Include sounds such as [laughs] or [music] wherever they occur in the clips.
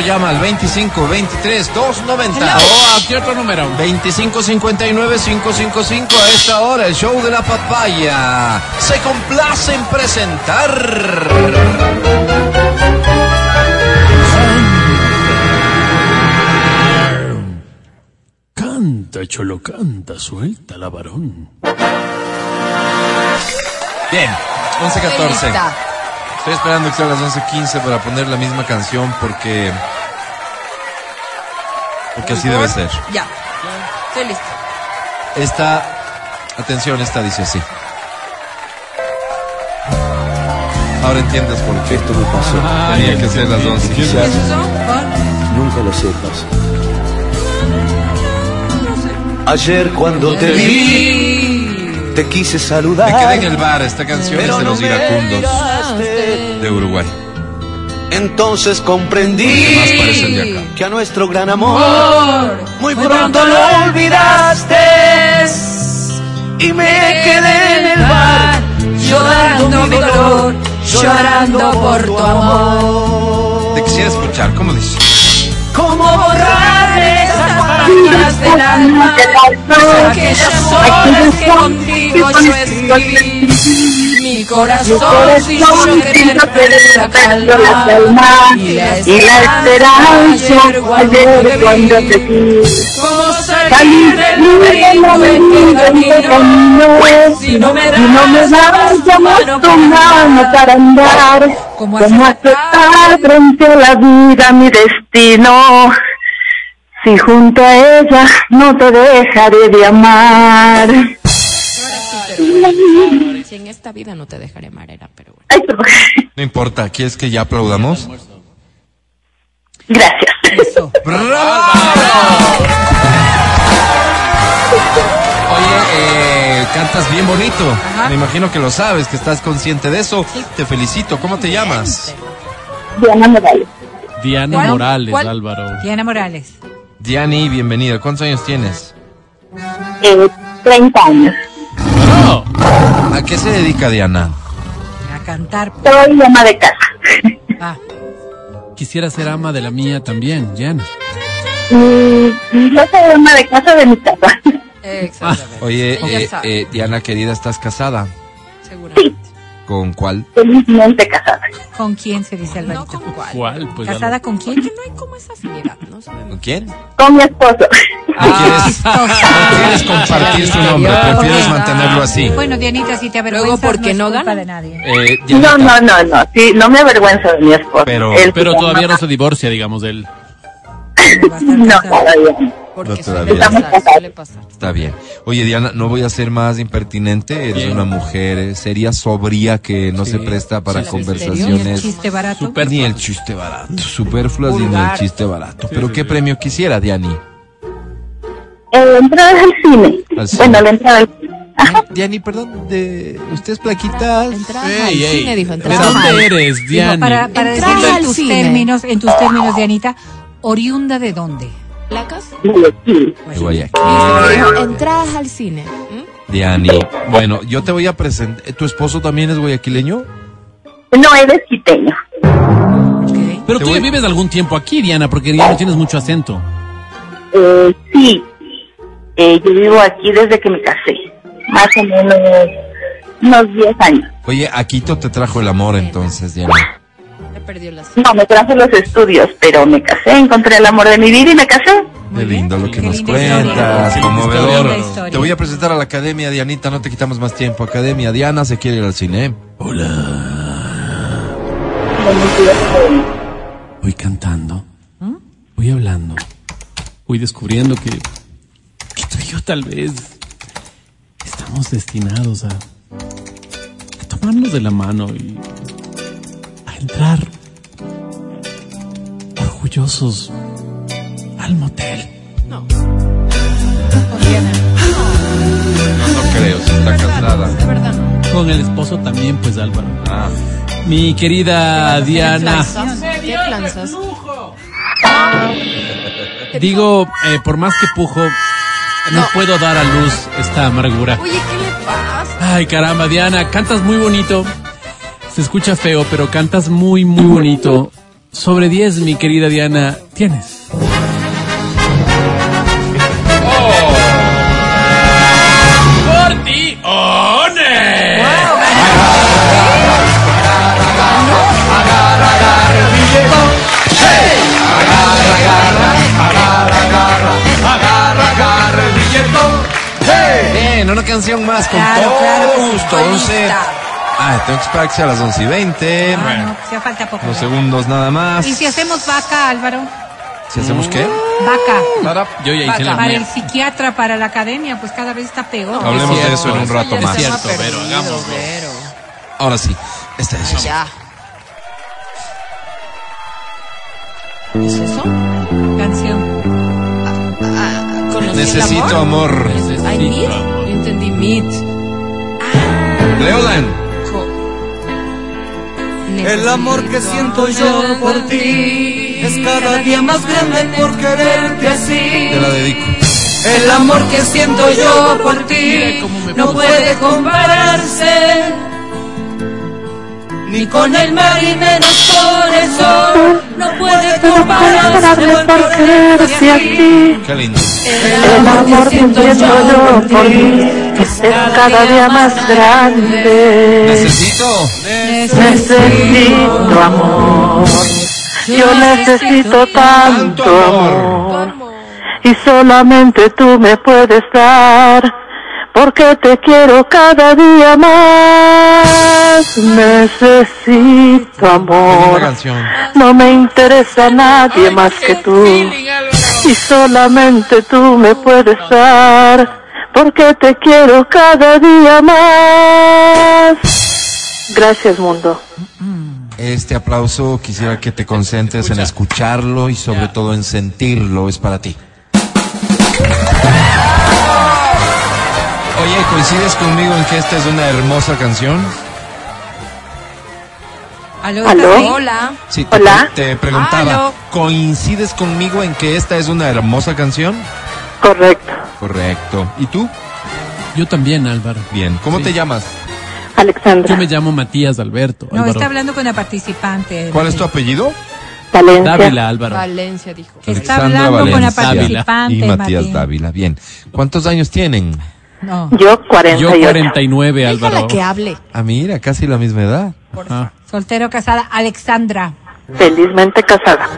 llama al 25 23 290 Hello. o a qué otro número 25 59 555 a esta hora el show de la papaya se complace en presentar Canta, cholo, canta, suelta la varón. bien 11 14 Lista. Estoy esperando que sea las 11 15 para poner la misma canción porque porque así debe ser Ya. Estoy lista. esta atención esta dice así ahora entiendes por qué Esto me pasó. tenía que ser las 11 Quizás ¿Eso? Con- nunca lo sepas. Ayer cuando te vi, te quise saludar. Me quedé en el bar, esta canción es de no los iracundos de Uruguay. Entonces comprendí de acá. que a nuestro gran amor muy pronto lo olvidaste y me quedé en el bar llorando mi dolor, llorando por tu amor. Te quisiera escuchar, ¿cómo dice? Páginas del alma, aquellas horas que contigo yo escribí. Mi corazón sin yo querer la calma y la esperanza ayer cuando te Cómo salir del laberinto en que camino. si no me das tu mano para andar, Como como aceptar frente a la vida mi destino. Si junto a ella no te dejaré de amar. Si en esta vida no te dejaré marera, pero bueno. No importa, ¿quieres que ya aplaudamos? Gracias. Eso. Oye, eh, cantas bien bonito. Ajá. Me imagino que lo sabes, que estás consciente de eso. Te felicito. ¿Cómo te llamas? Diana Morales. Diana ¿Cuál? Morales, ¿Cuál? Álvaro. Diana Morales. Diani, bienvenida. ¿Cuántos años tienes? Eh, 30 años. No, ¿A qué se dedica Diana? A cantar. Soy ama de casa. Ah, quisiera ser ama de la mía también. Y y yo soy ama de casa de mi casa. Exactamente. Oye, eh, eh, Diana querida, ¿estás casada? Seguramente. ¿Con cuál? Felizmente casada. ¿Con quién se dice No Alvarito? con cuál. ¿Cuál? Pues ¿Casada con quién? Que no hay como esa afinidad, ¿no? Sabemos. ¿Con quién? Con mi esposo. ¿No quieres, no quieres compartir tu nombre? ¿Prefieres Ah. mantenerlo así? Bueno, Dianita, si te avergüenzas, Luego, ¿por qué no, no gana? de nadie. Eh, No, no, no, no. Sí, no me avergüenzo de mi esposo. Pero- Él Pero todavía no se divorcia, digamos, de él. No, todavía. Porque No suele todavía. pasar, suele pasar. Está bien. Oye, Diana, no voy a ser más impertinente. Eres Bien. una mujer eh, seria, sobria, que no Sí. se presta para Sí, sí, ¿Ni el conversaciones. chiste barato? Súper- Ni el chiste barato. Superfluas ni el chiste barato. Sí, Pero sí, ¿qué sí. premio quisiera, Diani? Eh, entradas al cine. Al cine. Bueno, la entrada al cine. Ajá. Diani, perdón, de ustedes plaquitas. Entrada al Ey, cine, dijo. ¿De Entrada dónde eres, Digo, Diana? para para Entrada decirlo en tus cine. términos, en tus términos, Dianita, oriunda de dónde? ¿Placas? Guayaquil. Guayaquil. Dijo, entradas al cine. ¿Mm? Diani, bueno, yo te voy a presentar. ¿Tu esposo también es guayaquileño? No, él es quiteño. Ok. Pero Te tú voy- ya vives algún tiempo aquí, Diana, porque ya no tienes mucho acento. Eh, sí. Eh, yo vivo aquí desde que me casé. Más o menos unos 10 años. Oye, a Quito te trajo el amor entonces, Diana. Ya perdió las. No, me traje los estudios, pero me casé, encontré el amor de mi vida y me casé. Muy Qué bien. lindo lo que Qué nos cuentas, historia. Conmovedor. Te voy a presentar a la Academia Dianita, no te quitamos más tiempo. Academia Diana se quiere ir al cine. Voy cantando, voy hablando, voy descubriendo que, que tú y yo tal vez estamos destinados a, a tomarnos de la mano y a entrar orgullosos al motel. No. No creo, si está casada. De verdad no. Con el esposo también, pues Álvaro. Ah, Mi querida Diana, ¿Qué lanzas? digo, eh, por más que pujo, no No. puedo dar a luz esta amargura. Oye, ¿qué le pasa? Ay, caramba, Diana, cantas muy bonito. Se escucha feo, pero cantas muy, muy bonito. Sobre 10, mi querida Diana, tienes. ¡Por ti, Bien, una canción más con Claro, todo claro gusto. estoy 11. lista. Ah, tengo que esperar que sea a las 11 y 20. Ah, no, ya falta poco. Unos segundos nada más. ¿Y si hacemos vaca, Álvaro? ¿Si hacemos qué? Vaca. Yo ya hice la Para mía. el psiquiatra, para la academia, pues cada vez está peor. Hablemos de cierto, eso en un eso rato ya más. es cierto, Vero, hagámoslo. Ahora sí, esta es. Ya. Canción. Ah, ¿conocí el Necesito amor. Ay, Meet. Yo entendí Meet. Leodan. El amor que siento yo por ti es cada día más grande por quererte así. Te la dedico. El amor que siento yo por ti no puede compararse ni con el mar y menos con el sol. No puede compararse por quererte así. Qué lindo. El amor que siento yo por ti es cada día más grande. Necesito. Necesito amor. Yo necesito tanto amor. Y solamente tú me puedes dar. Porque te quiero cada día más. Necesito amor. No me interesa nadie más que tú. Y solamente tú me puedes dar. Porque te quiero cada día más. Gracias, mundo. Este aplauso quisiera que te concentres en escucharlo y sobre todo en sentirlo. Es para ti. Oye, ¿coincides conmigo en que esta es una hermosa canción? ¿Aló? Hola. Sí, te, Hola. te preguntaba, Aló. ¿coincides conmigo en que esta es una hermosa canción? Correcto. Correcto. ¿Y tú? Yo también, Álvaro. Bien. ¿Cómo Sí. te llamas? Alexandra. Yo me llamo Matías Alberto. No, Álvaro. está hablando con la participante. ¿Cuál es tu apellido? Valencia. Dávila, Álvaro. Valencia dijo. Está Alexandra hablando con la participante. Y Matías. Dávila. Bien. ¿Cuántos años tienen? No, Yo 48. Yo 49, Álvaro. Déjala que hable. Ah, mira, casi la misma edad. Ah. soltero casada, Alexandra. Felizmente casada.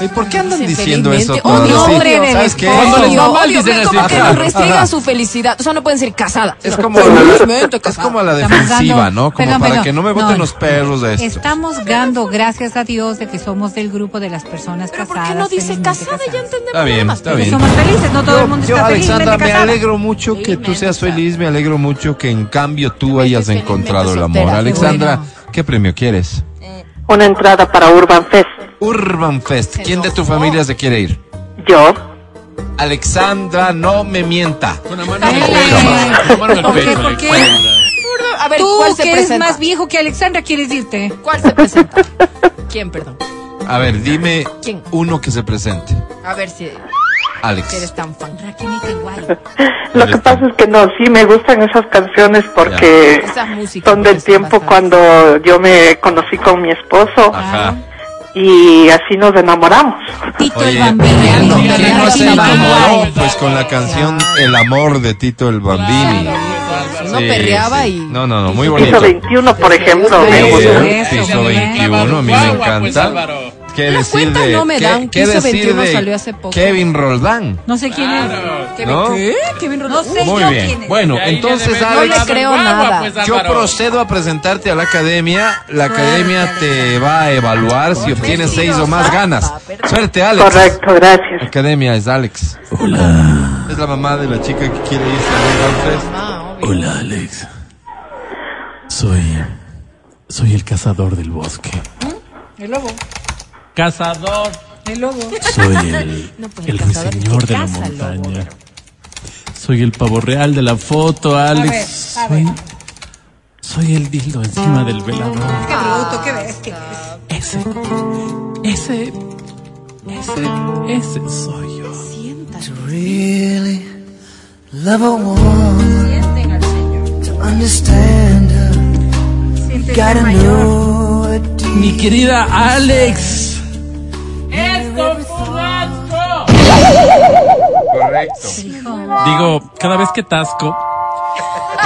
¿Y por qué andan diciendo eso? Odio, Sí, hombre del ¿Sabes qué? Cuando les va Odio, mal, odio, dicen como así. que Ajá, nos [laughs] restringan ajá. su felicidad. O sea, no pueden ser casada. Es como, es como a la Estamos defensiva, dando- ¿no? Como perdón, para que no me voten No, los perros de esto. Estamos dando gracias a Dios de que somos del grupo de las personas Pero ¿por casadas. qué no dice casada? Ya entendemos Está bien, está bien. somos felices, no todo el mundo Yo, está Alexandra, felizmente me alegro mucho que tú seas feliz, me alegro mucho que en cambio tú hayas encontrado el amor. Alexandra. ¿qué premio quieres? Una entrada para Urban Fest. Urban Fest. ¿Quién de tu familia se quiere ir? Yo. Alexandra, no me mienta. Con la mano en el pecho. Con la mano en el ¿por qué? pecho, ¿Por qué? Alexandra. A ver, Tú, ¿cuál se que es presenta? más viejo que Alexandra, quieres irte. ¿Cuál se presenta? [laughs] ¿Quién, perdón? A ver, dime ¿Quién? uno que se presente. A ver si Alex. eres tan fan. Raquelita igual. Lo que pasa es que no, sí me gustan esas canciones porque son del tiempo bastante. cuando yo me conocí con mi esposo Ajá. Y así nos enamoramos. Tito Oye, el Bambino. ¿quién no se enamoró? Pues con la canción El amor de Tito el Bambini. Uno Sí, perreaba sí. y... No, no, no, muy Piso bonito. 21, por ejemplo, Muy me gusta. Piso muy bien. 21, a mí me Pues, encanta. ¿Qué La decir cuenta de, no me qué- dan, qué Piso decir 21 de salió hace poco. Kevin Roldán? No sé quién es. ¿Qué, ¿No? ¿Qué? Kevin No Rodríguez. sé Muy yo bien. quién es. Bueno, entonces, le debe No Alex, le creo guagua, nada. pues, yo procedo a presentarte a la academia. La academia te va a evaluar si obtienes seis o más ganas. Suerte, Alex. Correcto, gracias. Academia es Alex. Hola. Es la mamá de la chica que quiere irse a. Ah. Hola, Alex. Soy. Soy el cazador del bosque. El lobo. Cazador. El lobo. Soy el, [laughs] No, pues, el el que de la lobo, montaña. Soy el pavo real de la foto, Alex. ver, a soy, ver. soy el dildo encima del velador. Qué bruto, qué bestia. Ese, ese, ese, ese soy yo. really love a woman Sienten al Señor. to understand her. Sienten Gotta know mi querida Alex. Correcto. Digo, cada vez que tasco,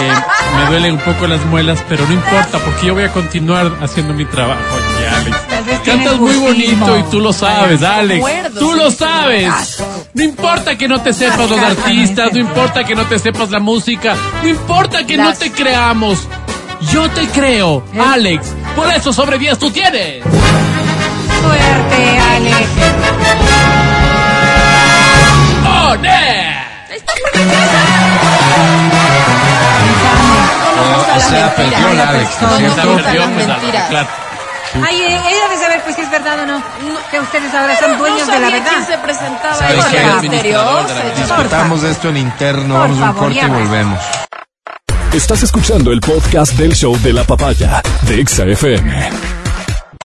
eh, me duelen un poco las muelas, pero no importa, porque yo voy a continuar haciendo mi trabajo aquí, Alex. Cantas muy bonito y tú lo sabes, Alex. Tú lo sabes. No importa que no te sepas los artistas, no importa que no te sepas la música, no importa que no te creamos. Yo te creo, Alex. Por eso sobre 10 tú tienes. Suerte, Alex. ¡Oh, ne! O, o sea, perdió la pues. Ay, eh, ella debe saber pues si es verdad o no. Que ustedes ahora son dueños no de la sabía quién verdad. se presentaba ¿Sabes en qué? Discutamos esto en interno, Por vamos a un favor, corte y volvemos. Estás escuchando el podcast del show de la papaya de Exa FM.